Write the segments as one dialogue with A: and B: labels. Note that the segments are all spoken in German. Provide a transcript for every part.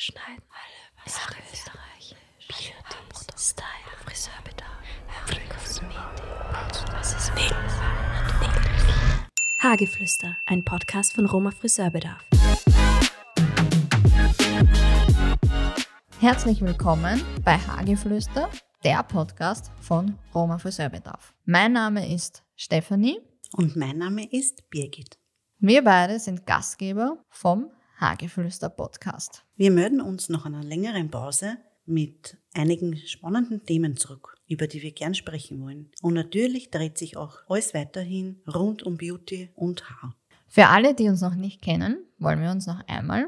A: Schneiden. Alle Sache Österreich. Beauty, Style, Friseurbedarf, Kosmetik. Was ist Hageflüster, ein Podcast von Roma Friseurbedarf.
B: Herzlich willkommen bei Hageflüster, der Podcast von Roma Friseurbedarf. Mein Name ist Stefanie.
C: Und mein Name ist Birgit.
B: Wir beide sind Gastgeber vom Hageflüster Podcast.
C: Wir melden uns nach einer längeren Pause mit einigen spannenden Themen zurück, über die wir gern sprechen wollen. Und natürlich dreht sich auch alles weiterhin rund um Beauty und Haar.
B: Für alle, die uns noch nicht kennen, wollen wir uns noch einmal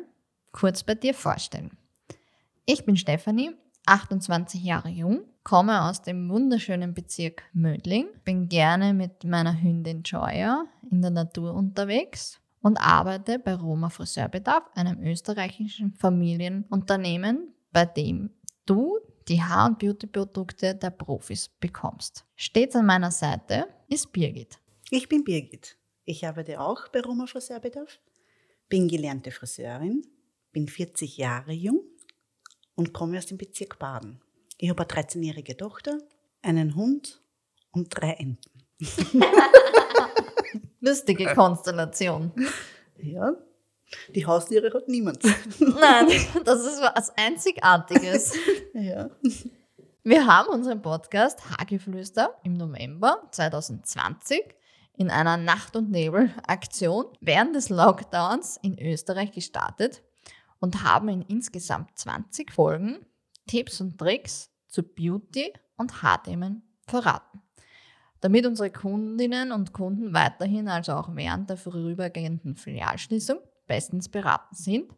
B: kurz bei dir vorstellen. Ich bin Stefanie, 28 Jahre jung, komme aus dem wunderschönen Bezirk Mödling, bin gerne mit meiner Hündin Joya in der Natur unterwegs und arbeite bei Roma Friseurbedarf, einem österreichischen Familienunternehmen, bei dem du die Haar- und Beautyprodukte der Profis bekommst. Stets an meiner Seite ist Birgit.
C: Ich bin Birgit. Ich arbeite auch bei Roma Friseurbedarf, bin gelernte Friseurin, bin 40 Jahre jung und komme aus dem Bezirk Baden. Ich habe eine 13-jährige Tochter, einen Hund und drei Enten.
B: Lustige Konstellation.
C: Ja, die Haustiere hat niemand.
B: Nein, das ist was Einzigartiges.
C: ja.
B: Wir haben unseren Podcast Hageflüster im November 2020 in einer Nacht- und Nebel-Aktion während des Lockdowns in Österreich gestartet und haben in insgesamt 20 Folgen Tipps und Tricks zu Beauty und Haarthemen verraten. Damit unsere Kundinnen und Kunden weiterhin, also auch während der vorübergehenden Filialschließung, bestens beraten sind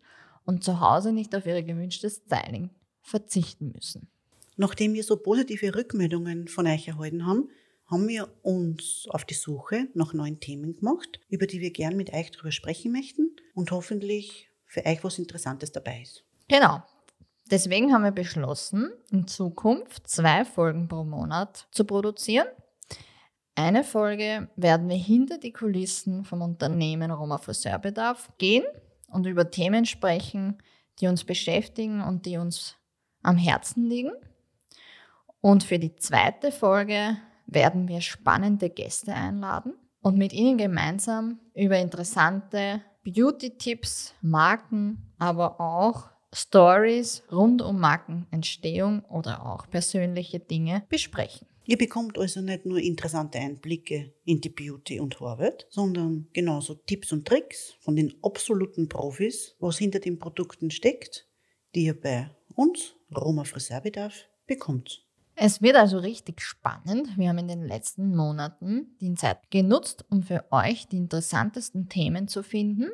B: und zu Hause nicht auf ihre gewünschte Styling verzichten müssen.
C: Nachdem wir so positive Rückmeldungen von euch erhalten haben, haben wir uns auf die Suche nach neuen Themen gemacht, über die wir gern mit euch darüber sprechen möchten und hoffentlich für euch was Interessantes dabei ist.
B: Genau. Deswegen haben wir beschlossen, in Zukunft zwei Folgen pro Monat zu produzieren. Eine Folge werden wir hinter die Kulissen vom Unternehmen Roma Friseurbedarf gehen und über Themen sprechen, die uns beschäftigen und die uns am Herzen liegen. Und für die zweite Folge werden wir spannende Gäste einladen und mit ihnen gemeinsam über interessante Beauty-Tipps, Marken, aber auch Stories rund um Markenentstehung oder auch persönliche Dinge besprechen.
C: Ihr bekommt also nicht nur interessante Einblicke in die Beauty- und Haarwelt, sondern genauso Tipps und Tricks von den absoluten Profis, was hinter den Produkten steckt, die ihr bei uns, Roma Friseurbedarf, bekommt.
B: Es wird also richtig spannend. Wir haben in den letzten Monaten die Zeit genutzt, um für euch die interessantesten Themen zu finden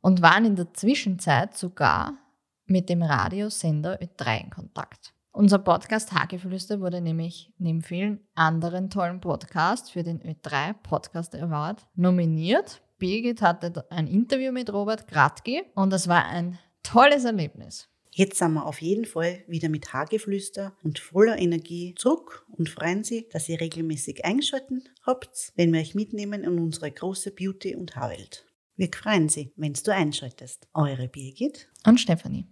B: und waren in der Zwischenzeit sogar mit dem Radiosender Ö3 in Kontakt. Unser Podcast Hageflüster wurde nämlich neben vielen anderen tollen Podcasts für den Ö3 Podcast Award nominiert. Birgit hatte ein Interview mit Robert Gradke und es war ein tolles Erlebnis.
C: Jetzt sind wir auf jeden Fall wieder mit Hageflüster und voller Energie zurück und freuen Sie, dass ihr regelmäßig eingeschalten habt, wenn wir euch mitnehmen in unsere große Beauty- und Haarwelt. Wir freuen Sie, wenn du einschaltest. Eure Birgit
B: und Stefanie.